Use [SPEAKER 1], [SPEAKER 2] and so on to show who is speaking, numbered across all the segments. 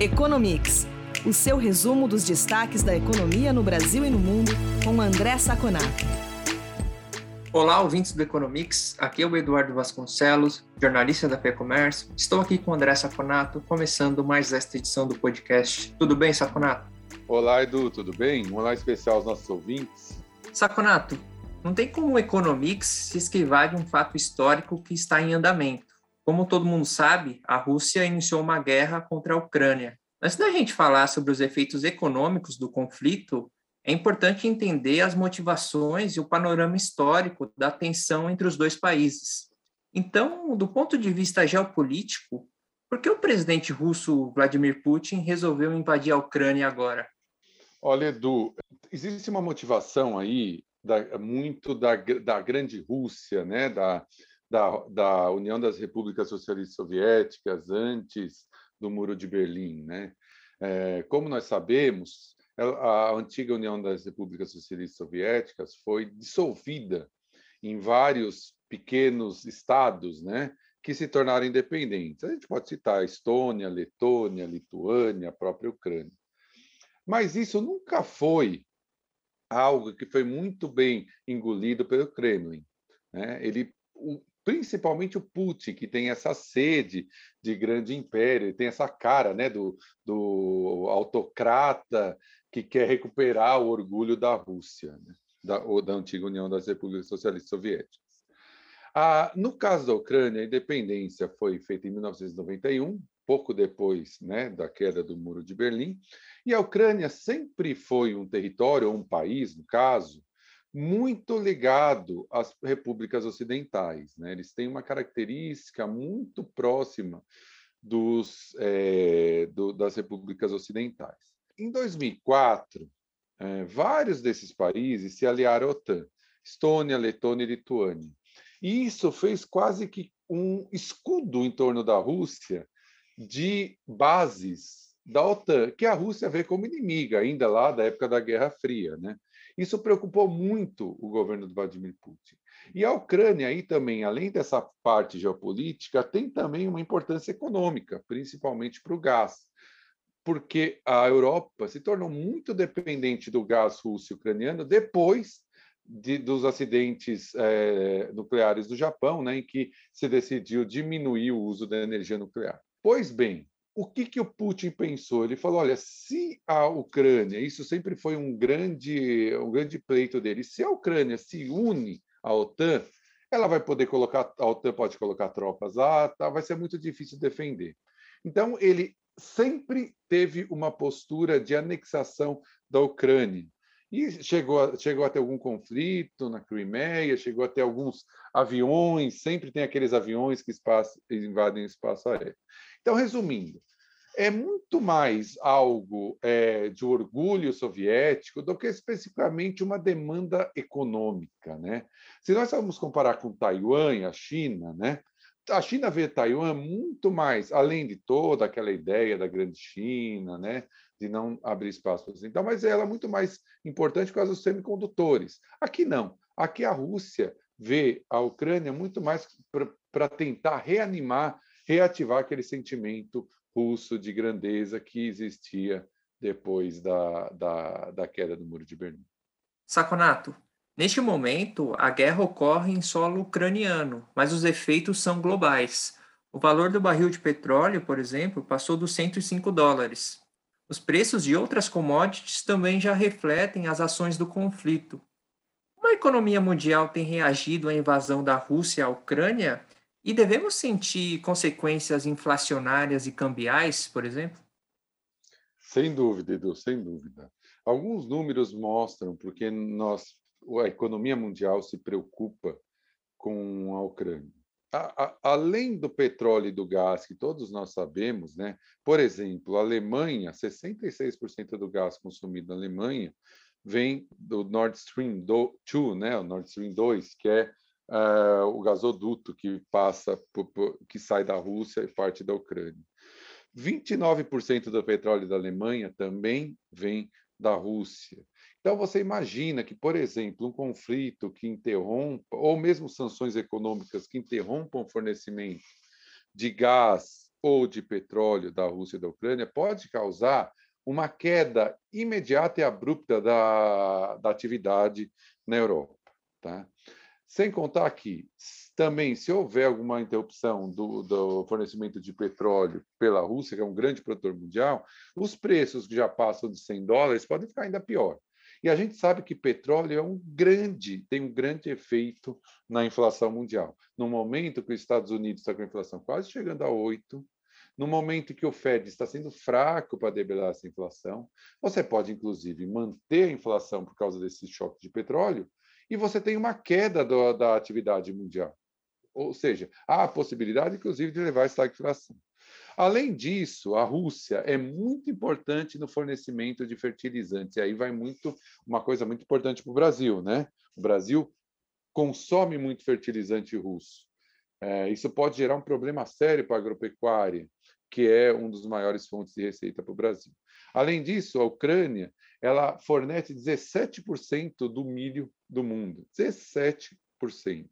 [SPEAKER 1] Economics, o seu resumo dos destaques da economia no Brasil e no mundo, com André Saconato.
[SPEAKER 2] Olá, ouvintes do Economics. Aqui é o Eduardo Vasconcelos, jornalista da FEComércio. Estou aqui com o André Saconato, começando mais esta edição do podcast. Tudo bem, Saconato?
[SPEAKER 3] Olá, Edu, tudo bem? Um olá especial aos nossos ouvintes.
[SPEAKER 2] Saconato, não tem como o Economics se esquivar de um fato histórico que está em andamento. Como todo mundo sabe, a Rússia iniciou uma guerra contra a Ucrânia. Antes da gente falar sobre os efeitos econômicos do conflito, é importante entender as motivações e o panorama histórico da tensão entre os dois países. Então, do ponto de vista geopolítico, por que o presidente russo Vladimir Putin resolveu invadir a Ucrânia agora?
[SPEAKER 3] Olha, Edu, existe uma motivação aí da, muito da, da grande Rússia, né, da, da, da União das Repúblicas Socialistas Soviéticas antes do Muro de Berlim. Né? É, como nós sabemos, a antiga União das Repúblicas Socialistas Soviéticas foi dissolvida em vários pequenos estados, né, que se tornaram independentes. A gente pode citar Estônia, Letônia, Lituânia, a própria Ucrânia. Mas isso nunca foi algo que foi muito bem engolido pelo Kremlin. Né? Ele, principalmente o Putin, que tem essa sede de grande império, tem essa cara né, do, do autocrata que quer recuperar o orgulho da Rússia, né, da, ou da antiga União das Repúblicas Socialistas Soviéticas. Ah, no caso da Ucrânia, a independência foi feita em 1991, pouco depois né, da queda do Muro de Berlim, e a Ucrânia sempre foi um território, ou um país, no caso, muito ligado às repúblicas ocidentais. Né? Eles têm uma característica muito próxima dos, é, do, das repúblicas ocidentais. Em 2004, é, vários desses países se aliaram à OTAN, Estônia, Letônia e Lituânia. E isso fez quase que um escudo em torno da Rússia de bases da OTAN, que a Rússia vê como inimiga, ainda lá da época da Guerra Fria. Né? Isso preocupou muito o governo de Vladimir Putin. E a Ucrânia aí também, além dessa parte geopolítica, tem também uma importância econômica, principalmente para o gás, porque a Europa se tornou muito dependente do gás russo e ucraniano depois de, dos acidentes é, nucleares do Japão, né, em que se decidiu diminuir o uso da energia nuclear. Pois bem, o que, que o Putin pensou? Ele falou: olha, se a Ucrânia, isso sempre foi um grande, um grande pleito dele, se a Ucrânia se une à OTAN, ela vai poder colocar, a OTAN pode colocar tropas lá, tá, vai ser muito difícil defender. Então, ele sempre teve uma postura de anexação da Ucrânia. E chegou a, chegou a ter algum conflito na Crimeia, chegou a ter alguns aviões, sempre tem aqueles aviões que espaço, invadem o espaço aéreo. Então, resumindo, é muito mais algo é, de orgulho soviético do que especificamente uma demanda econômica. Né? Se nós vamos comparar com Taiwan e a China, né? a China vê Taiwan muito mais, além de toda aquela ideia da grande China, né? de não abrir espaço então, mas ela é muito mais importante por causa dos semicondutores. Aqui não. Aqui a Rússia vê a Ucrânia muito mais para tentar reanimar, reativar aquele sentimento russo de grandeza que existia depois da, da, da queda do Muro de Berlim.
[SPEAKER 2] Saconato, neste momento a guerra ocorre em solo ucraniano, mas os efeitos são globais. O valor do barril de petróleo, por exemplo, passou dos 105 dólares. Os preços de outras commodities também já refletem as ações do conflito. Como a economia mundial tem reagido à invasão da Rússia à Ucrânia e devemos sentir consequências inflacionárias e cambiais, por exemplo?
[SPEAKER 3] Sem dúvida, Edu, sem dúvida. Alguns números mostram porque nós, a economia mundial se preocupa com a Ucrânia. A, a, além do petróleo e do gás, que todos nós sabemos, né? por exemplo, a Alemanha, 66% do gás consumido na Alemanha vem do Nord Stream 2, né? o Nord Stream 2, que é uh, o gasoduto que passa, por, por, que sai da Rússia e parte da Ucrânia. 29% do petróleo da Alemanha também vem da Rússia. Então, você imagina que, por exemplo, um conflito que interrompa, ou mesmo sanções econômicas que interrompam o fornecimento de gás ou de petróleo da Rússia e da Ucrânia pode causar uma queda imediata e abrupta da, da atividade na Europa. Tá? Sem contar que, também, se houver alguma interrupção do, do, fornecimento de petróleo pela Rússia, que é um grande produtor mundial, os preços que já passam de 100 dólares podem ficar ainda pior. E a gente sabe que petróleo é um grande, tem um grande efeito na inflação mundial. No momento que os Estados Unidos está com a inflação quase chegando a 8, no momento que o Fed está sendo fraco para debelar essa inflação, você pode, inclusive, manter a inflação por causa desse choque de petróleo, e você tem uma queda do, da atividade mundial. Ou seja, há a possibilidade, inclusive, de levar a estagflação. Além disso, a Rússia é muito importante no fornecimento de fertilizantes. E aí vai muito uma coisa muito importante para o Brasil, né? O Brasil consome muito fertilizante russo. É, isso pode gerar um problema sério para a agropecuária, que é um dos maiores fontes de receita para o Brasil. Além disso, a Ucrânia ela fornece 17% do milho do mundo. 17%.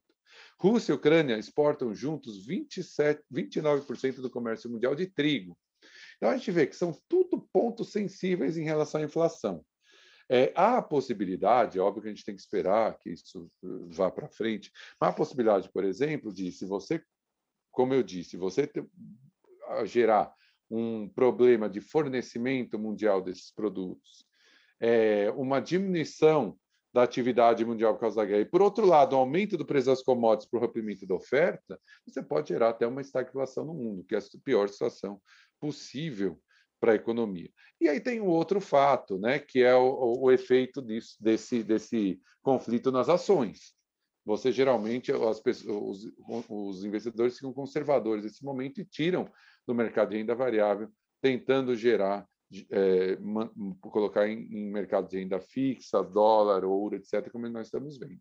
[SPEAKER 3] Rússia e Ucrânia exportam juntos 27, 29% do comércio mundial de trigo. Então a gente vê que são tudo pontos sensíveis em relação à inflação. É, há a possibilidade, óbvio que a gente tem que esperar que isso uh, vá para frente, mas a possibilidade, por exemplo, de se você, como eu disse, você ter, gerar um problema de fornecimento mundial desses produtos, é, uma diminuição da atividade mundial por causa da guerra, e, por outro lado, o um aumento do preço das commodities para o rompimento da oferta, você pode gerar até uma estagflação no mundo, que é a pior situação possível para a economia. E aí tem um outro fato, né, que é o, o efeito disso, desse, desse conflito nas ações. Você geralmente, as pessoas, os, os investidores ficam conservadores nesse momento e tiram do mercado de renda variável, tentando gerar é, colocar em, em mercado de renda fixa, dólar, ouro, etc., como nós estamos vendo.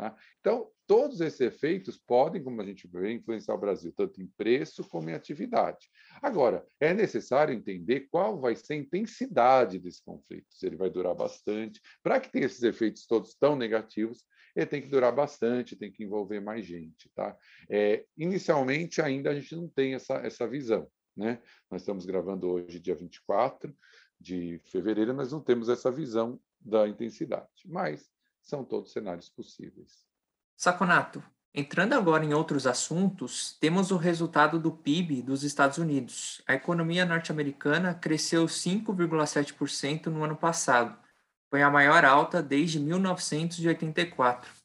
[SPEAKER 3] Tá? Então, todos esses efeitos podem, como a gente vê, influenciar o Brasil, tanto em preço como em atividade. Agora, é necessário entender qual vai ser a intensidade desse conflito, se ele vai durar bastante. Para que tenha esses efeitos todos tão negativos, ele tem que durar bastante, tem que envolver mais gente. Tá? É, inicialmente, ainda a gente não tem essa, essa visão. Né? Nós estamos gravando hoje, dia 24 de fevereiro, nós não temos essa visão da intensidade, mas são todos cenários possíveis.
[SPEAKER 2] Saconato, entrando agora em outros assuntos, temos o resultado do PIB dos Estados Unidos. A economia norte-americana cresceu 5,7% no ano passado. Foi a maior alta desde 1984.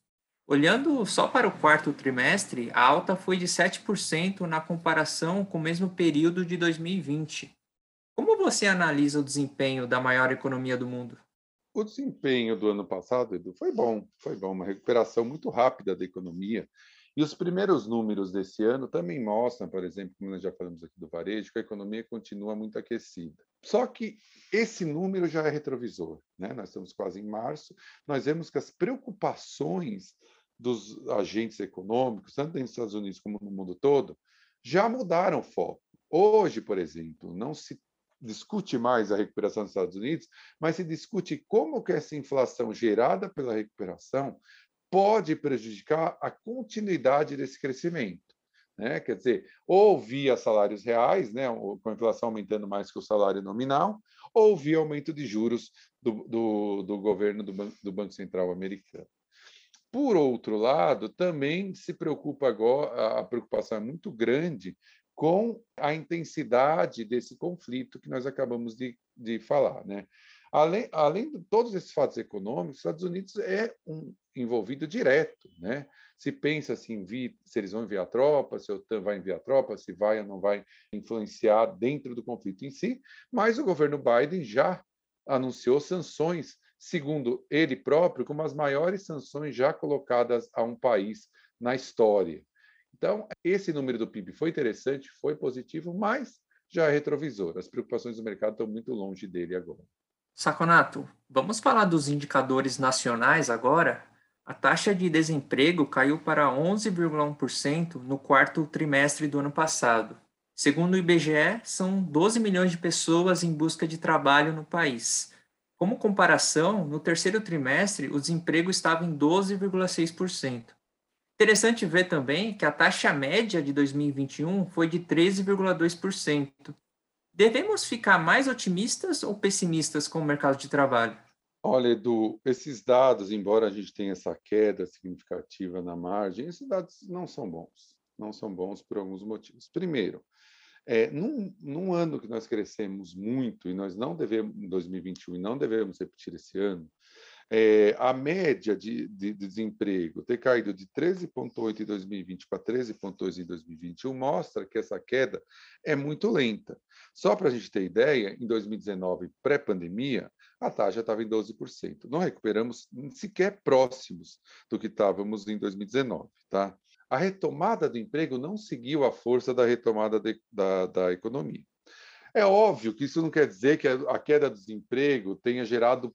[SPEAKER 2] Olhando só para o quarto trimestre, a alta foi de 7% na comparação com o mesmo período de 2020. Como você analisa o desempenho da maior economia do mundo?
[SPEAKER 3] O desempenho do ano passado, Edu, foi bom, foi bom, uma recuperação muito rápida da economia. E os primeiros números desse ano também mostram, por exemplo, como nós já falamos aqui do varejo, que a economia continua muito aquecida. Só que esse número já é retrovisor, né? Nós estamos quase em março, nós vemos que as preocupações dos agentes econômicos, tanto nos Estados Unidos como no mundo todo, já mudaram foco. Hoje, por exemplo, não se discute mais a recuperação dos Estados Unidos, mas se discute como que essa inflação gerada pela recuperação pode prejudicar a continuidade desse crescimento. Né? Quer dizer, ou via salários reais, né? com a inflação aumentando mais que o salário nominal, ou via aumento de juros do, do, do governo do, do Banco Central americano. Por outro lado, também se preocupa agora, a preocupação é muito grande com a intensidade desse conflito que nós acabamos de, de falar. Né? Além, além de todos esses fatos econômicos, os Estados Unidos é um envolvido direto. Né? Se pensa assim, se eles vão enviar tropas, se a OTAN vai enviar tropas, se vai ou não vai influenciar dentro do conflito em si, mas o governo Biden já anunciou sanções segundo ele próprio, como as maiores sanções já colocadas a um país na história. Então, esse número do PIB foi interessante, foi positivo, mas já é retrovisor. As preocupações do mercado estão muito longe dele agora.
[SPEAKER 2] Saconato, vamos falar dos indicadores nacionais agora? A taxa de desemprego caiu para 11,1% no quarto trimestre do ano passado. Segundo o IBGE, são 12 milhões de pessoas em busca de trabalho no país. Como comparação, no terceiro trimestre, o desemprego estava em 12,6%. Interessante ver também que a taxa média de 2021 foi de 13,2%. Devemos ficar mais otimistas ou pessimistas com o mercado de trabalho?
[SPEAKER 3] Olha, Edu, esses dados, embora a gente tenha essa queda significativa na margem, esses dados não são bons. Não são bons por alguns motivos. Primeiro, é, num, num ano que nós crescemos muito, e nós não devemos, em 2021, e não devemos repetir esse ano, é, a média de, de, de, desemprego ter caído de 13,8 em 2020 para 13,2 em 2021 mostra que essa queda é muito lenta. Só para a gente ter ideia, em 2019, pré-pandemia, a taxa estava em 12%. Não recuperamos sequer próximos do que estávamos em 2019. Tá? A retomada do emprego não seguiu a força da retomada de, da, da economia. É óbvio que isso não quer dizer que a queda do desemprego tenha gerado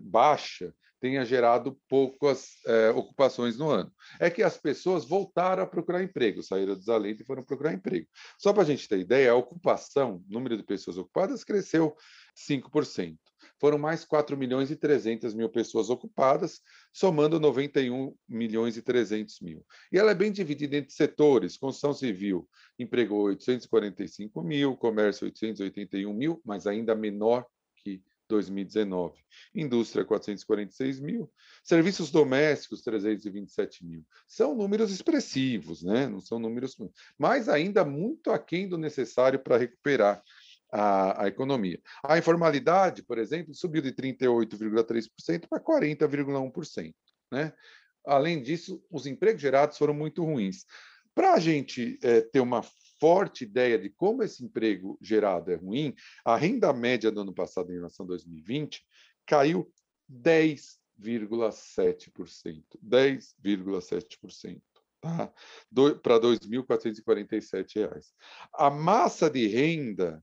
[SPEAKER 3] baixa tenha gerado poucas é, ocupações no ano. É que as pessoas voltaram a procurar emprego, saíram dos aleitos e foram procurar emprego. Só para a gente ter ideia, a ocupação, o número de pessoas ocupadas cresceu 5%. Foram mais 4 milhões e 300 mil pessoas ocupadas, somando 91 milhões e 300 mil. E ela é bem dividida entre setores. Construção civil empregou 845 mil, comércio 881 mil, mas ainda menor que 2019. Indústria, 446 mil. Serviços domésticos, 327 mil. São números expressivos, né? não são números. Mas ainda muito aquém do necessário para recuperar a, a, economia. A informalidade, por exemplo, subiu de 38,3% para 40,1%. Né? Além disso, os empregos gerados foram muito ruins. Para a gente é, ter uma forte ideia de como esse emprego gerado é ruim, a renda média do ano passado em relação a 2020 caiu 10,7%. 10,7%. Tá? Para R$ 2.447. A massa de renda,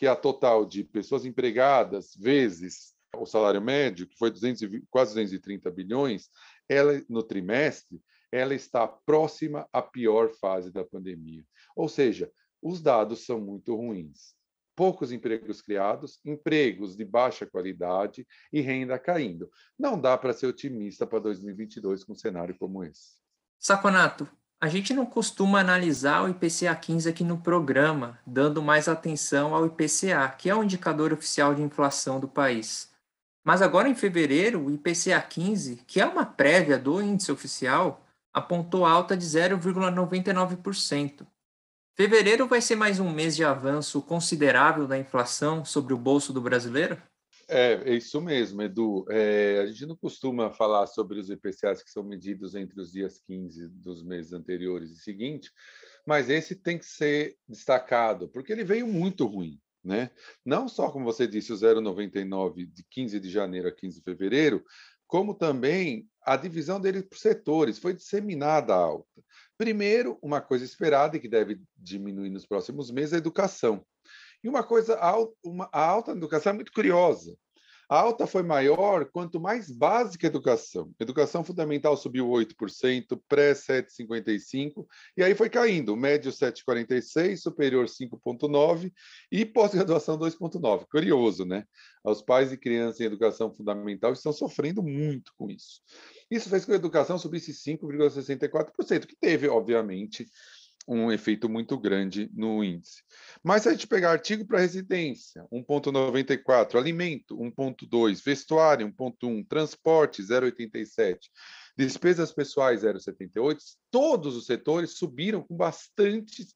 [SPEAKER 3] que é a total de pessoas empregadas vezes o salário médio, que foi 200, quase 230 bilhões, ela no trimestre, ela está próxima à pior fase da pandemia. Ou seja, os dados são muito ruins. Poucos empregos criados, empregos de baixa qualidade e renda caindo. Não dá para ser otimista para 2022 com um cenário como esse.
[SPEAKER 2] Saconato, a gente não costuma analisar o IPCA 15 aqui no programa, dando mais atenção ao IPCA, que é o indicador oficial de inflação do país. Mas agora em fevereiro, o IPCA 15, que é uma prévia do índice oficial, apontou alta de 0,99%. Fevereiro vai ser mais um mês de avanço considerável da inflação sobre o bolso do brasileiro?
[SPEAKER 3] É, é isso mesmo, Edu. É, a gente não costuma falar sobre os IPCAs que são medidos entre os dias 15 dos meses anteriores e seguintes, mas esse tem que ser destacado, porque ele veio muito ruim. Né? Não só, como você disse, o 0,99 de 15 de janeiro a 15 de fevereiro, como também a divisão dele por setores foi disseminada alta. Primeiro, uma coisa esperada e que deve diminuir nos próximos meses, é a educação. E uma coisa, uma, a alta educação é muito curiosa. A alta foi maior quanto mais básica a educação. Educação fundamental subiu 8%, pré 7,55%, e aí foi caindo. Médio 7,46%, superior 5,9% e pós-graduação 2,9%. Curioso, né? Os pais e crianças em educação fundamental estão sofrendo muito com isso. Isso fez com que a educação subisse 5,64%, que teve, obviamente, um efeito muito grande no índice. Mas se a gente pegar artigo para residência, 1,94, alimento, 1,2, vestuário, 1,1, transporte, 0,87, Despesas pessoais 0,78, todos os setores subiram com bastante,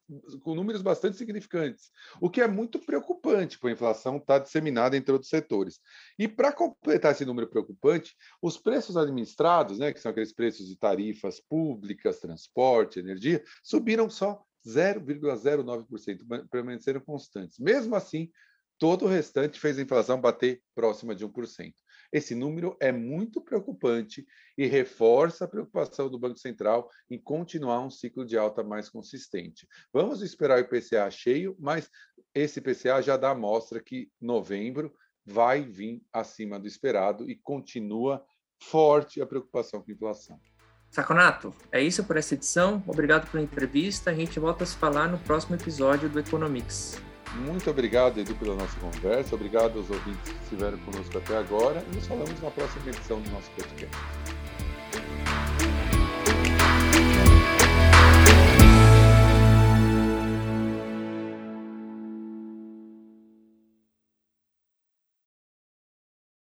[SPEAKER 3] com números bastante significantes, o que é muito preocupante, porque a inflação está disseminada entre outros setores. E para completar esse número preocupante, os preços administrados, né, que são aqueles preços de tarifas públicas, transporte, energia, subiram só 0,09%, permaneceram constantes. Mesmo assim, todo o restante fez a inflação bater próxima de 1%. Esse número é muito preocupante e reforça a preocupação do Banco Central em continuar um ciclo de alta mais consistente. Vamos esperar o IPCA cheio, mas esse IPCA já dá amostra que novembro vai vir acima do esperado e continua forte a preocupação com a inflação.
[SPEAKER 2] Saconato, é isso por essa edição. Obrigado pela entrevista. A gente volta a se falar no próximo episódio do Economics.
[SPEAKER 3] Muito obrigado, Edu, pela nossa conversa. Obrigado aos ouvintes que estiveram conosco até agora. E nos falamos na próxima edição do nosso podcast.